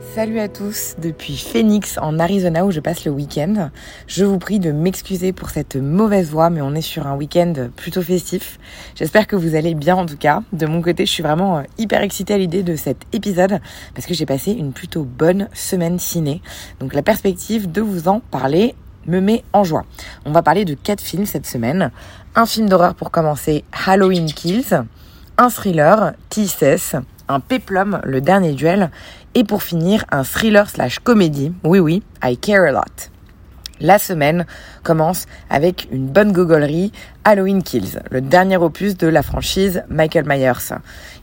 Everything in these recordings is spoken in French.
Salut à tous depuis Phoenix en Arizona où je passe le week-end. Je vous prie de m'excuser pour cette mauvaise voix mais on est sur un week-end plutôt festif. J'espère que vous allez bien en tout cas. De mon côté je suis vraiment euh, hyper excitée à l'idée de cet épisode parce que j'ai passé une plutôt bonne semaine ciné. Donc la perspective de vous en parler me met en joie. On va parler de quatre films cette semaine. Un film d'horreur pour commencer, Halloween Kills. Un thriller, T-6 un péplum, le dernier duel, et pour finir, un thriller slash comédie, oui oui, I Care a Lot. La semaine commence avec une bonne gogolerie, Halloween Kills, le dernier opus de la franchise Michael Myers.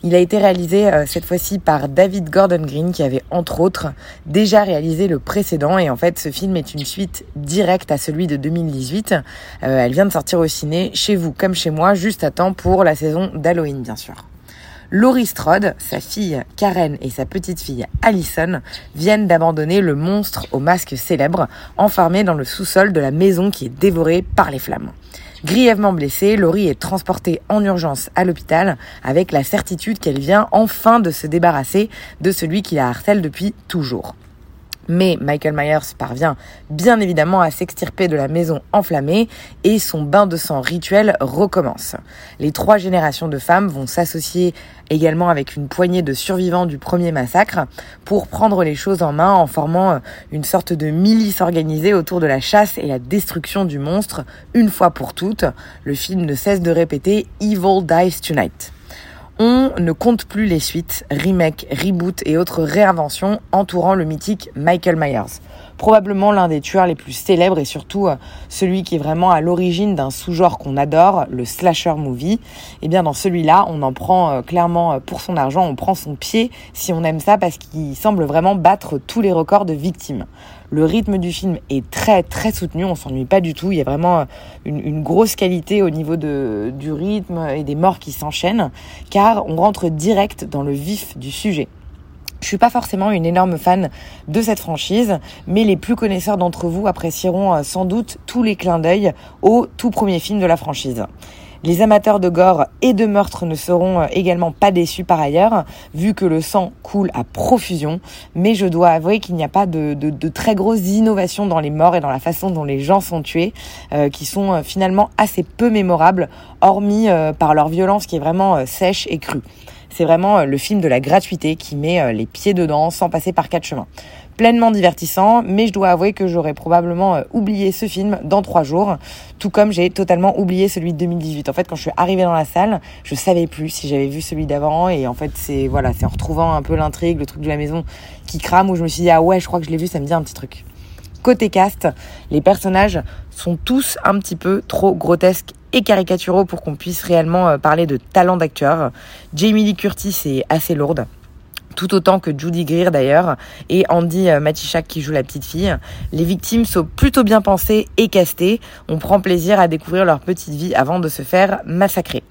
Il a été réalisé euh, cette fois-ci par David Gordon Green qui avait entre autres déjà réalisé le précédent et en fait ce film est une suite directe à celui de 2018. Euh, elle vient de sortir au ciné chez vous comme chez moi juste à temps pour la saison d'Halloween bien sûr. Laurie Strode, sa fille Karen et sa petite fille Allison viennent d'abandonner le monstre au masque célèbre, enfermé dans le sous-sol de la maison qui est dévorée par les flammes. Grièvement blessée, Laurie est transportée en urgence à l'hôpital avec la certitude qu'elle vient enfin de se débarrasser de celui qui la harcèle depuis toujours. Mais Michael Myers parvient bien évidemment à s'extirper de la maison enflammée et son bain de sang rituel recommence. Les trois générations de femmes vont s'associer également avec une poignée de survivants du premier massacre pour prendre les choses en main en formant une sorte de milice organisée autour de la chasse et la destruction du monstre une fois pour toutes. Le film ne cesse de répéter Evil Dies Tonight. On ne compte plus les suites, remakes, reboots et autres réinventions entourant le mythique Michael Myers. Probablement l'un des tueurs les plus célèbres et surtout euh, celui qui est vraiment à l'origine d'un sous-genre qu'on adore, le slasher movie. Eh bien dans celui-là, on en prend euh, clairement euh, pour son argent, on prend son pied si on aime ça parce qu'il semble vraiment battre tous les records de victimes. Le rythme du film est très très soutenu, on s'ennuie pas du tout. Il y a vraiment une, une, grosse qualité au niveau du rythme et des morts qui s'enchaînent, car on rentre direct dans le vif du sujet. Je suis pas forcément une énorme fan de cette franchise, mais les plus connaisseurs d'entre vous apprécieront sans doute tous les clins d'œil au tout premier film de la franchise. Les amateurs de gore et de meurtre ne seront également pas déçus par ailleurs, vu que le sang coule à profusion, mais je dois avouer qu'il n'y a pas de, très grosses innovations dans les morts et dans la façon dont les gens sont tués, euh, qui sont finalement assez peu mémorables, hormis euh, par leur violence qui est vraiment euh, sèche et crue. C'est vraiment le film de la gratuité qui met les pieds dedans sans passer par quatre chemins pleinement divertissant, mais je dois avouer que j'aurais probablement oublié ce film dans trois jours, tout comme j'ai totalement oublié celui de 2018. En fait, quand je suis arrivée dans la salle, je savais plus si j'avais vu celui d'avant, et en fait, c'est voilà, c'est en retrouvant un peu l'intrigue, le truc de la maison qui crame, où je me suis dit ah ouais, je crois que je l'ai vu, ça me dit un petit truc. Côté cast, les personnages sont tous un petit peu trop grotesques et caricaturaux pour qu'on puisse réellement parler de talent d'acteur. Jamie Lee Curtis est assez lourde tout autant que Judy Greer d'ailleurs, et Andy Matichak qui joue la petite fille. Les victimes sont plutôt bien pensées et castées. On prend plaisir à découvrir leur petite vie avant de se faire massacrer.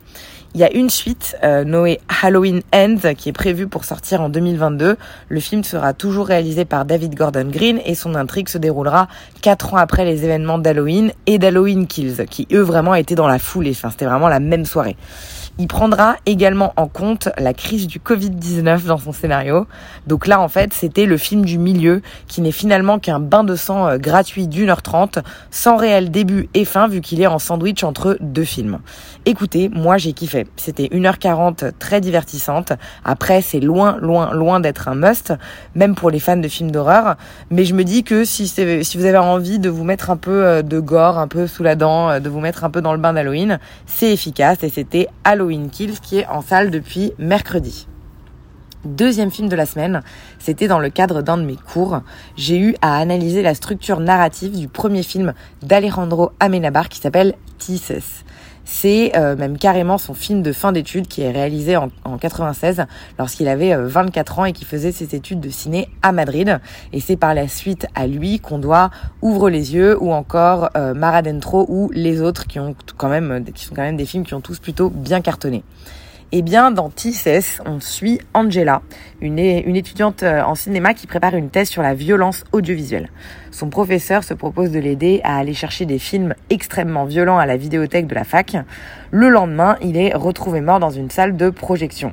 Il y a une suite, euh, Noé Halloween Ends, qui est prévue pour sortir en 2022. Le film sera toujours réalisé par David Gordon Green et son intrigue se déroulera quatre ans après les événements d'Halloween et d'Halloween Kills, qui eux vraiment étaient dans la foulée. Enfin, c'était vraiment la même soirée. Il prendra également en compte la crise du Covid-19 dans son scénario. Donc là, en fait, c'était le film du milieu qui n'est finalement qu'un bain de sang euh, gratuit d'une heure trente, sans réel début et fin, vu qu'il est en sandwich entre deux films. Écoutez, moi j'ai kiffé. C'était 1h40 très divertissante. Après, c'est loin, loin, loin d'être un must, même pour les fans de films d'horreur. Mais je me dis que si, si vous avez envie de vous mettre un peu euh, de gore, un peu sous la dent, euh, de vous mettre un peu dans le bain d'Halloween, c'est efficace et c'était Halloween Qui est en salle depuis mercredi. Deuxième film de la semaine, c'était dans le cadre d'un de mes cours. J'ai eu à analyser la structure narrative du premier film d'Alejandro Amenabar qui s'appelle Tisses. C'est euh, même carrément son film de fin d'études qui est réalisé en, en 96 lorsqu'il avait 24 ans et qui faisait ses études de ciné à Madrid. Et c'est par la suite à lui qu'on doit Ouvre les yeux ou encore Mara Dentro ou les autres qui ont quand même qui sont quand même des films qui ont tous plutôt bien cartonné. Eh bien, dans TISS, on suit Angela, une, une, étudiante euh, en cinéma qui prépare une thèse sur la violence audiovisuelle. Son professeur se propose de l'aider à aller chercher des films extrêmement violents à la vidéothèque de la fac. Le lendemain, il est retrouvé mort dans une salle de projection.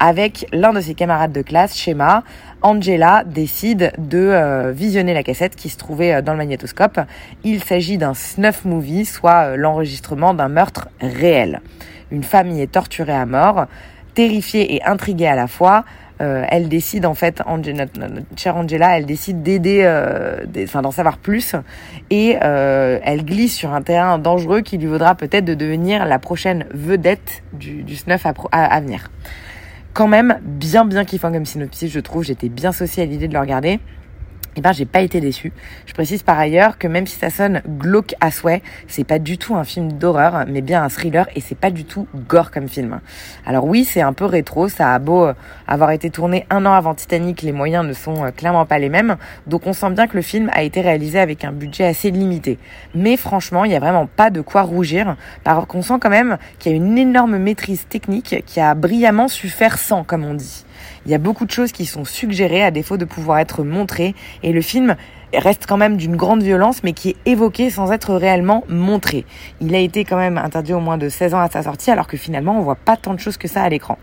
Avec l'un de ses camarades de classe, Shema, Angela décide de euh, visionner la cassette qui se trouvait euh, dans le magnétoscope. Il s'agit d'un snuff movie, soit l'enregistrement d'un meurtre réel. Une famille est torturée à mort, terrifiée et intriguée à la fois. Euh, elle décide en fait, Angela, notre, chère Angela, elle décide d'aider, euh, enfin d'en savoir plus, et euh, elle glisse sur un terrain dangereux qui lui vaudra peut-être de devenir la prochaine vedette du, du snuff à, à, venir. Quand même bien bien kiffant comme synopsis, je trouve. J'étais bien associée à l'idée de le regarder eh ben j'ai pas été déçue. Je précise par ailleurs que même si ça sonne glauque à souhait, c'est pas du tout un film d'horreur, mais bien un thriller et c'est pas du tout gore comme film. Alors oui, c'est un peu rétro, ça a beau euh, avoir été tourné un an avant Titanic, les moyens ne sont euh, clairement pas les mêmes, donc on sent bien que le film a été réalisé avec un budget assez limité. Mais franchement, il y a vraiment pas de quoi rougir, parce qu'on sent quand même qu'il y a une énorme maîtrise technique qui a brillamment su faire sans, comme on dit. Il y a beaucoup de choses qui sont suggérées à défaut de pouvoir être montrées et le film reste quand même d'une grande violence mais qui est évoqué sans être réellement montré. Il a été quand même interdit au moins de 16 ans à sa sortie alors que finalement on voit pas tant de choses que ça à l'écran.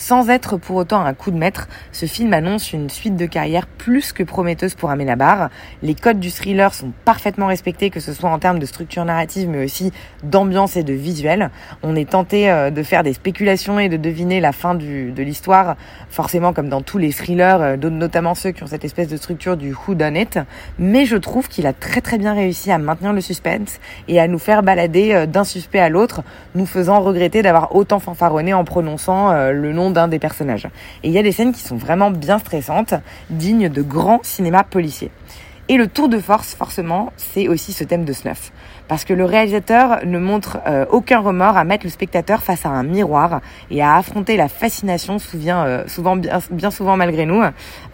Sans être pour autant un coup de maître, ce film annonce une suite de carrière plus que prometteuse pour Amenabar. Les codes du thriller sont parfaitement respectés, que ce soit en termes de structure narrative, mais aussi d'ambiance et de visuel. On est tenté euh, de faire des spéculations et de deviner la fin du, de l'histoire, forcément comme dans tous les thrillers, euh, notamment ceux qui ont cette espèce de structure du who done it. Mais je trouve qu'il a très très bien réussi à maintenir le suspense et à nous faire balader euh, d'un suspect à l'autre, nous faisant regretter d'avoir autant fanfaronné en prononçant le nom d'un des personnages. Et il y a des scènes qui sont vraiment bien stressantes, dignes de grands cinémas policiers. Et le tour de force, forcément, c'est aussi ce thème de snuff. Parce que le réalisateur ne montre euh, aucun remords à mettre le spectateur face à un miroir et à affronter la fascination, euh, bien, souvent malgré nous,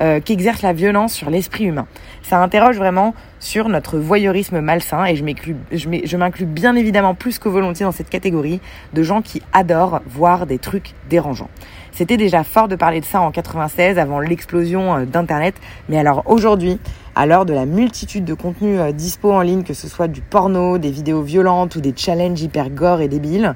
euh, qu'exerce la violence sur l'esprit humain. Ça interroge vraiment sur notre voyeurisme malsain et je m'inclus bien évidemment plus que volontiers dans cette catégorie de gens qui adorent voir des trucs dérangeants. C'était déjà fort de parler de ça en 96 avant l'explosion euh, d'Internet. Mais alors aujourd'hui, à l'heure de la multitude de contenus euh, dispo en ligne, que ce soit du porno, des vidéos violentes ou des challenges hyper gore et débiles,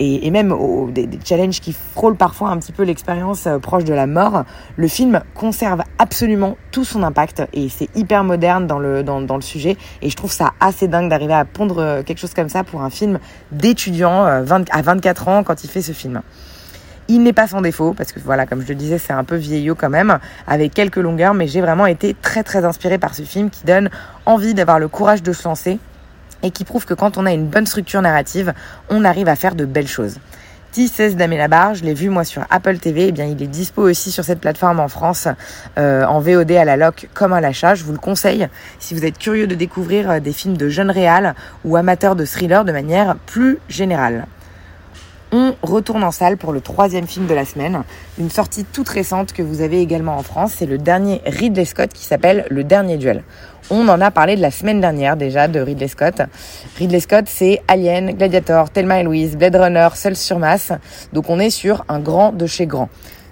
et, même des, challenges qui frôlent parfois un petit peu l'expérience euh, proche de la mort, le film conserve absolument tout son impact et c'est hyper moderne dans le, dans, dans, le sujet et je trouve ça assez dingue d'arriver à pondre quelque chose comme ça pour un film d'étudiant à 24 ans quand il fait ce film. Il n'est pas sans défaut, parce que voilà, comme je le disais, c'est un peu vieillot quand même, avec quelques longueurs, mais j'ai vraiment été très très inspirée par ce film qui donne envie d'avoir le courage de se lancer et qui prouve que quand on a une bonne structure narrative, on arrive à faire de belles choses. T16 d'Amélabar, je l'ai vu moi sur Apple TV, et eh bien il est dispo aussi sur cette plateforme en France euh, en VOD à la loc comme à l'achat. Je vous le conseille si vous êtes curieux de découvrir euh, des films de jeunes réals ou amateurs de thrillers de manière plus générale on retourne en salle pour le troisième film de la semaine. Une sortie toute récente que vous avez également en France, c'est le dernier Ridley Scott qui s'appelle Le Dernier Duel. On en a parlé de la semaine dernière déjà de Ridley Scott. Ridley Scott, c'est Alien, Gladiator, Thelma et Louise, Blade Runner, Seul sur masse. Donc on est sur un grand de chez grand.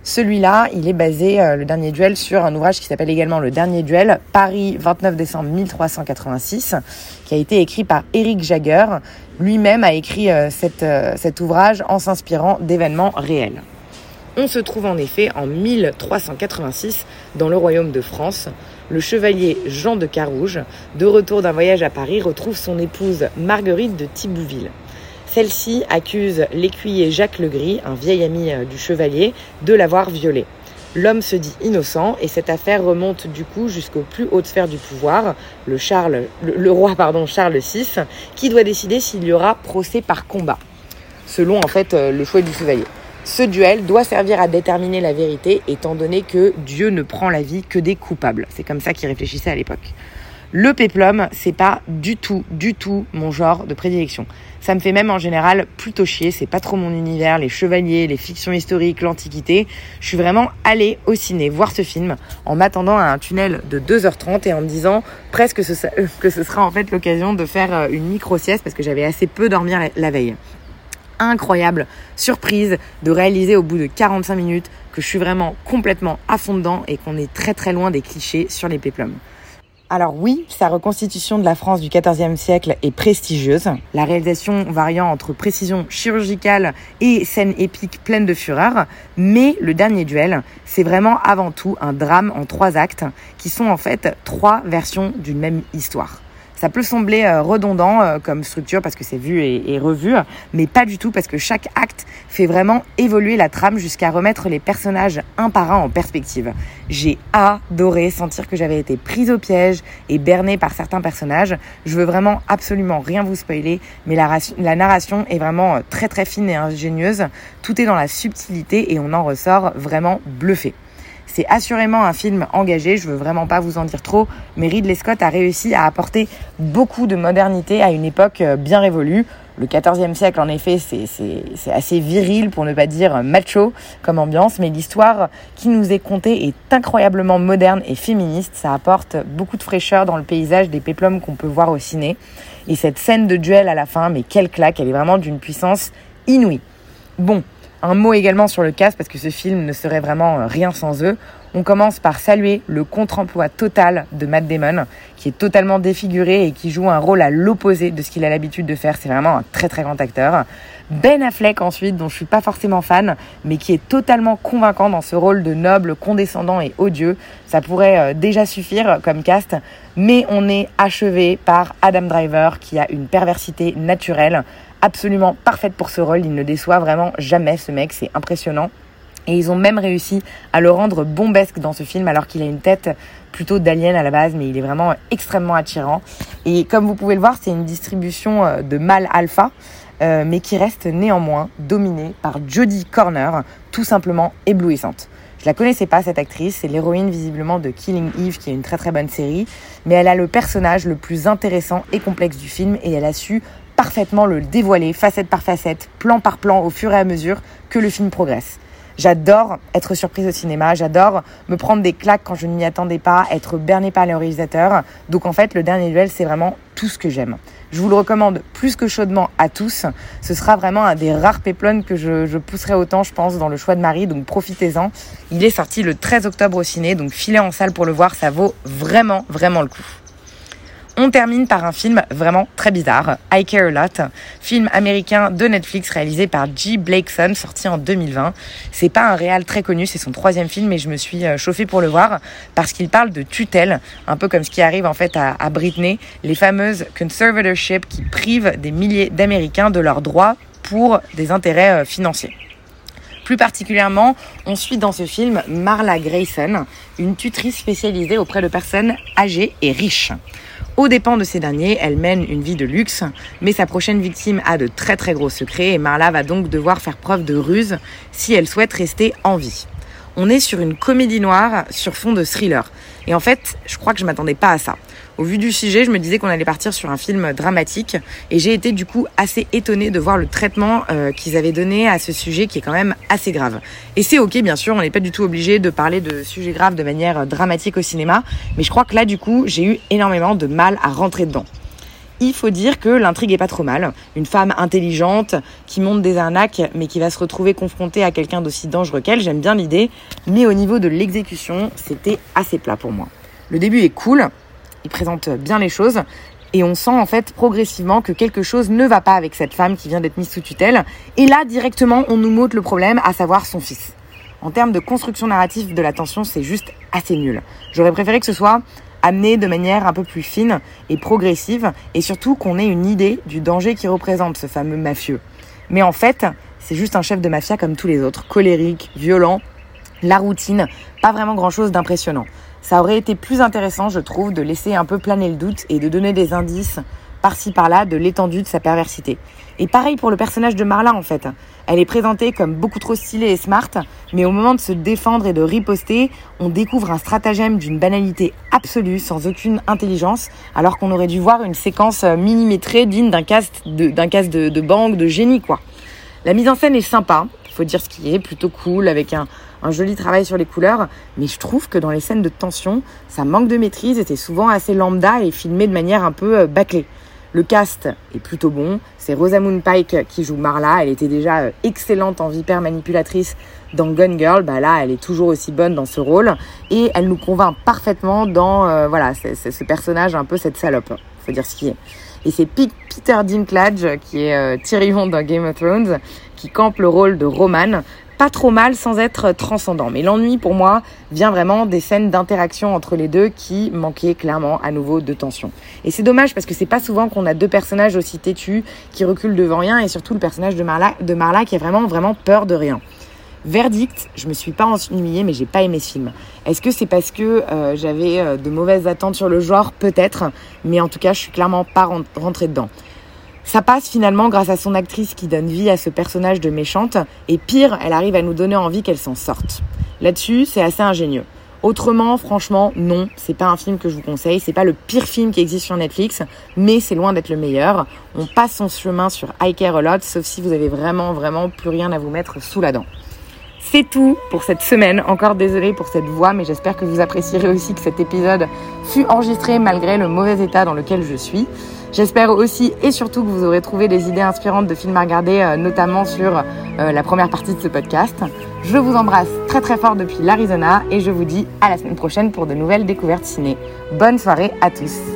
Celui-là, il est basé, euh, le dernier duel, sur un ouvrage qui s'appelle également Le dernier duel, Paris, 29 décembre 1386, qui a été écrit par Eric Jagger. Lui-même a écrit euh, euh, cet ouvrage en s'inspirant d'événements réels. On se trouve en effet en 1386 dans le royaume de France. Le chevalier Jean de Carouge, de retour d'un voyage à Paris, retrouve son épouse Marguerite de Thibouville. Celle-ci accuse l'écuyer Jacques Legris, un vieil ami euh, du chevalier, de l'avoir violée. L'homme se dit innocent et cette affaire remonte du coup jusqu'aux plus hautes sphères du pouvoir, le, roi Charles VI, qui doit décider s'il y aura procès par combat, selon en fait euh, le choix du chevalier. Ce duel doit servir à déterminer la vérité étant donné que Dieu ne prend la vie que des coupables. C'est comme ça qu'il réfléchissait à l'époque. Le péplum, c'est pas du tout, du tout mon genre de prédilection. Ça me fait même en général plutôt chier, c'est pas trop mon univers, les chevaliers, les fictions historiques, l'antiquité. Je suis vraiment allée au ciné voir ce film en m'attendant à un tunnel de 2h30 et en me disant presque que ce sera en fait l'occasion de faire euh, une micro-sieste parce que j'avais assez peu dormir la veille incroyable surprise de réaliser au bout de 45 minutes que je suis vraiment complètement à fond dedans et qu'on est très très loin des clichés sur les péplums. Alors oui, sa reconstitution de la France du XIVe siècle est prestigieuse. La réalisation variant entre précision chirurgicale et scène épique pleine de fureur. Mais le dernier duel, c'est vraiment avant tout un drame en trois actes qui sont en fait trois versions d'une même histoire. Ça peut sembler euh, redondant euh, comme structure parce que c'est vu et, revu, mais pas du tout parce que chaque acte fait vraiment évoluer la trame jusqu'à remettre les personnages un par un en perspective. J'ai adoré sentir que j'avais été prise au piège et bernée par certains personnages. Je veux vraiment absolument rien vous spoiler, mais la, la narration est vraiment euh, très très fine et ingénieuse. Tout est dans la subtilité et on en ressort vraiment bluffé. C'est assurément un film engagé, je veux vraiment pas vous en dire trop, mais Ridley Scott a réussi à apporter beaucoup de modernité à une époque euh, bien révolue. Le XIVe siècle, en effet, c'est assez viril, pour ne pas dire macho comme ambiance, mais l'histoire qui nous est contée est incroyablement moderne et féministe. Ça apporte beaucoup de fraîcheur dans le paysage des péplums qu'on peut voir au ciné. Et cette scène de duel à la fin, mais quelle claque, elle est vraiment d'une puissance inouïe. Bon, un mot également sur le cast parce que ce film ne serait vraiment euh, rien sans eux. On commence par saluer le contre-emploi total de Matt Damon, qui est totalement défiguré et qui joue un rôle à l'opposé de ce qu'il a l'habitude de faire. C'est vraiment un très très grand acteur. Ben Affleck ensuite, dont je suis pas forcément fan, mais qui est totalement convaincant dans ce rôle de noble, condescendant et odieux. Ça pourrait euh, déjà suffire comme cast, mais on est achevé par Adam Driver, qui a une perversité naturelle absolument parfaite pour ce rôle. Il ne déçoit vraiment jamais ce mec, c'est impressionnant. Et ils ont même réussi à le rendre bombesque dans ce film alors qu'il a une tête plutôt d'alien à la base, mais il est vraiment extrêmement attirant. Et comme vous pouvez le voir, c'est une distribution euh, de mâle alpha, euh, mais qui reste néanmoins dominée par Jodie Corner, tout simplement éblouissante. Je la connaissais pas cette actrice, c'est l'héroïne visiblement de Killing Eve qui est une très très bonne série, mais elle a le personnage le plus intéressant et complexe du film et elle a su parfaitement le dévoiler, facette par facette, plan par plan, au fur et à mesure que le film progresse. J'adore être surprise au cinéma, j'adore me prendre des claques quand je ne m'y attendais pas, être berné par le réalisateur. Donc en fait, le dernier duel, c'est vraiment tout ce que j'aime. Je vous le recommande plus que chaudement à tous. Ce sera vraiment un des rares péplons que je, je pousserai autant, je pense, dans le choix de Marie. Donc profitez-en. Il est sorti le 13 octobre au ciné, donc filez en salle pour le voir, ça vaut vraiment, vraiment le coup. On termine par un film vraiment très bizarre, I Care a Lot, film américain de Netflix réalisé par G. Blakeson, sorti en 2020. C'est pas un réal très connu, c'est son troisième film, mais je me suis euh, chauffée pour le voir parce qu'il parle de tutelle, un peu comme ce qui arrive en fait à, Britney, les fameuses conservatorship qui privent des milliers d'Américains de leurs droits pour des intérêts euh, financiers. Plus particulièrement, on suit dans ce film Marla Grayson, une tutrice spécialisée auprès de personnes âgées et riches. Aux dépens de ces derniers, elle mène une vie de luxe, mais sa prochaine victime a de très très gros secrets et Marla va donc devoir faire preuve de ruse si elle souhaite rester en vie. On est sur une comédie noire sur fond de thriller. Et en fait, je crois que je m'attendais pas à ça. Au vu du sujet, je me disais qu'on allait partir sur un film dramatique et j'ai été du coup assez étonnée de voir le traitement euh, qu'ils avaient donné à ce sujet qui est quand même assez grave. Et c'est ok, bien sûr, on n'est pas du tout obligé de parler de sujets graves de manière dramatique au cinéma, mais je crois que là, du coup, j'ai eu énormément de mal à rentrer dedans. Il faut dire que l'intrigue est pas trop mal. Une femme intelligente qui monte des arnaques mais qui va se retrouver confrontée à quelqu'un d'aussi dangereux qu'elle, j'aime bien l'idée, mais au niveau de l'exécution, c'était assez plat pour moi. Le début est cool, il présente bien les choses. Et on sent en fait progressivement que quelque chose ne va pas avec cette femme qui vient d'être mise sous tutelle. Et là, directement, on nous montre le problème, à savoir son fils. En termes de construction narrative de la tension, c'est juste assez nul. J'aurais préféré que ce soit amené de manière un peu plus fine et progressive, et surtout qu'on ait une idée du danger qui représente ce fameux mafieux. Mais en fait, c'est juste un chef de mafia comme tous les autres, colérique, violent, la routine, pas vraiment grand-chose d'impressionnant. Ça aurait été plus intéressant, je trouve, de laisser un peu planer le doute et de donner des indices par-ci par-là de l'étendue de sa perversité. Et pareil pour le personnage de Marla en fait. Elle est présentée comme beaucoup trop stylée et smart, mais au moment de se défendre et de riposter, on découvre un stratagème d'une banalité absolue, sans aucune intelligence, alors qu'on aurait dû voir une séquence millimétrée digne d'un cast de, d'un de, de banque, de génie quoi. La mise en scène est sympa, faut dire ce qui est, plutôt cool, avec un, un joli travail sur les couleurs, mais je trouve que dans les scènes de tension, ça manque de maîtrise et souvent assez lambda et filmé de manière un peu euh, bâclée. Le cast est plutôt bon. C'est Rosamund Pike qui joue Marla. Elle était déjà euh, excellente en vipère manipulatrice dans Gun Girl. Bah là, elle est toujours aussi bonne dans ce rôle et elle nous convainc parfaitement dans euh, voilà ce personnage un peu cette salope. Faut dire ce qui est. Et c'est Peter Dinklage qui est euh, Tyrion dans Game of Thrones qui campe le rôle de Roman pas trop mal sans être transcendant. Mais l'ennui pour moi vient vraiment des scènes d'interaction entre les deux qui manquaient clairement à nouveau de tension. Et c'est dommage parce que c'est pas souvent qu'on a deux personnages aussi têtus qui reculent devant rien et surtout le personnage de Marla, qui a vraiment vraiment peur de rien. Verdict, je me suis pas ennuyée mais j'ai pas aimé ce film. Est-ce que c'est parce que euh, j'avais euh, de mauvaises attentes sur le genre? Peut-être, mais en tout cas je suis clairement pas rentrée dedans. Ça passe finalement grâce à son actrice qui donne vie à ce personnage de méchante, et pire, elle arrive à nous donner envie qu'elle s'en sorte. Là-dessus, c'est assez ingénieux. Autrement, franchement, non, c'est pas un film que je vous conseille, c'est pas le pire film qui existe sur Netflix, mais c'est loin d'être le meilleur. On passe son chemin sur I Care a Lot, sauf si vous avez vraiment, vraiment plus rien à vous mettre sous la dent. C'est tout pour cette semaine. Encore désolé pour cette voix, mais j'espère que vous apprécierez aussi que cet épisode fut enregistré malgré le mauvais état dans lequel je suis. J'espère aussi et surtout que vous aurez trouvé des idées inspirantes de films à regarder, euh, notamment sur euh, la première partie de ce podcast. Je vous embrasse très très fort depuis l'Arizona et je vous dis à la semaine prochaine pour de nouvelles découvertes ciné. Bonne soirée à tous.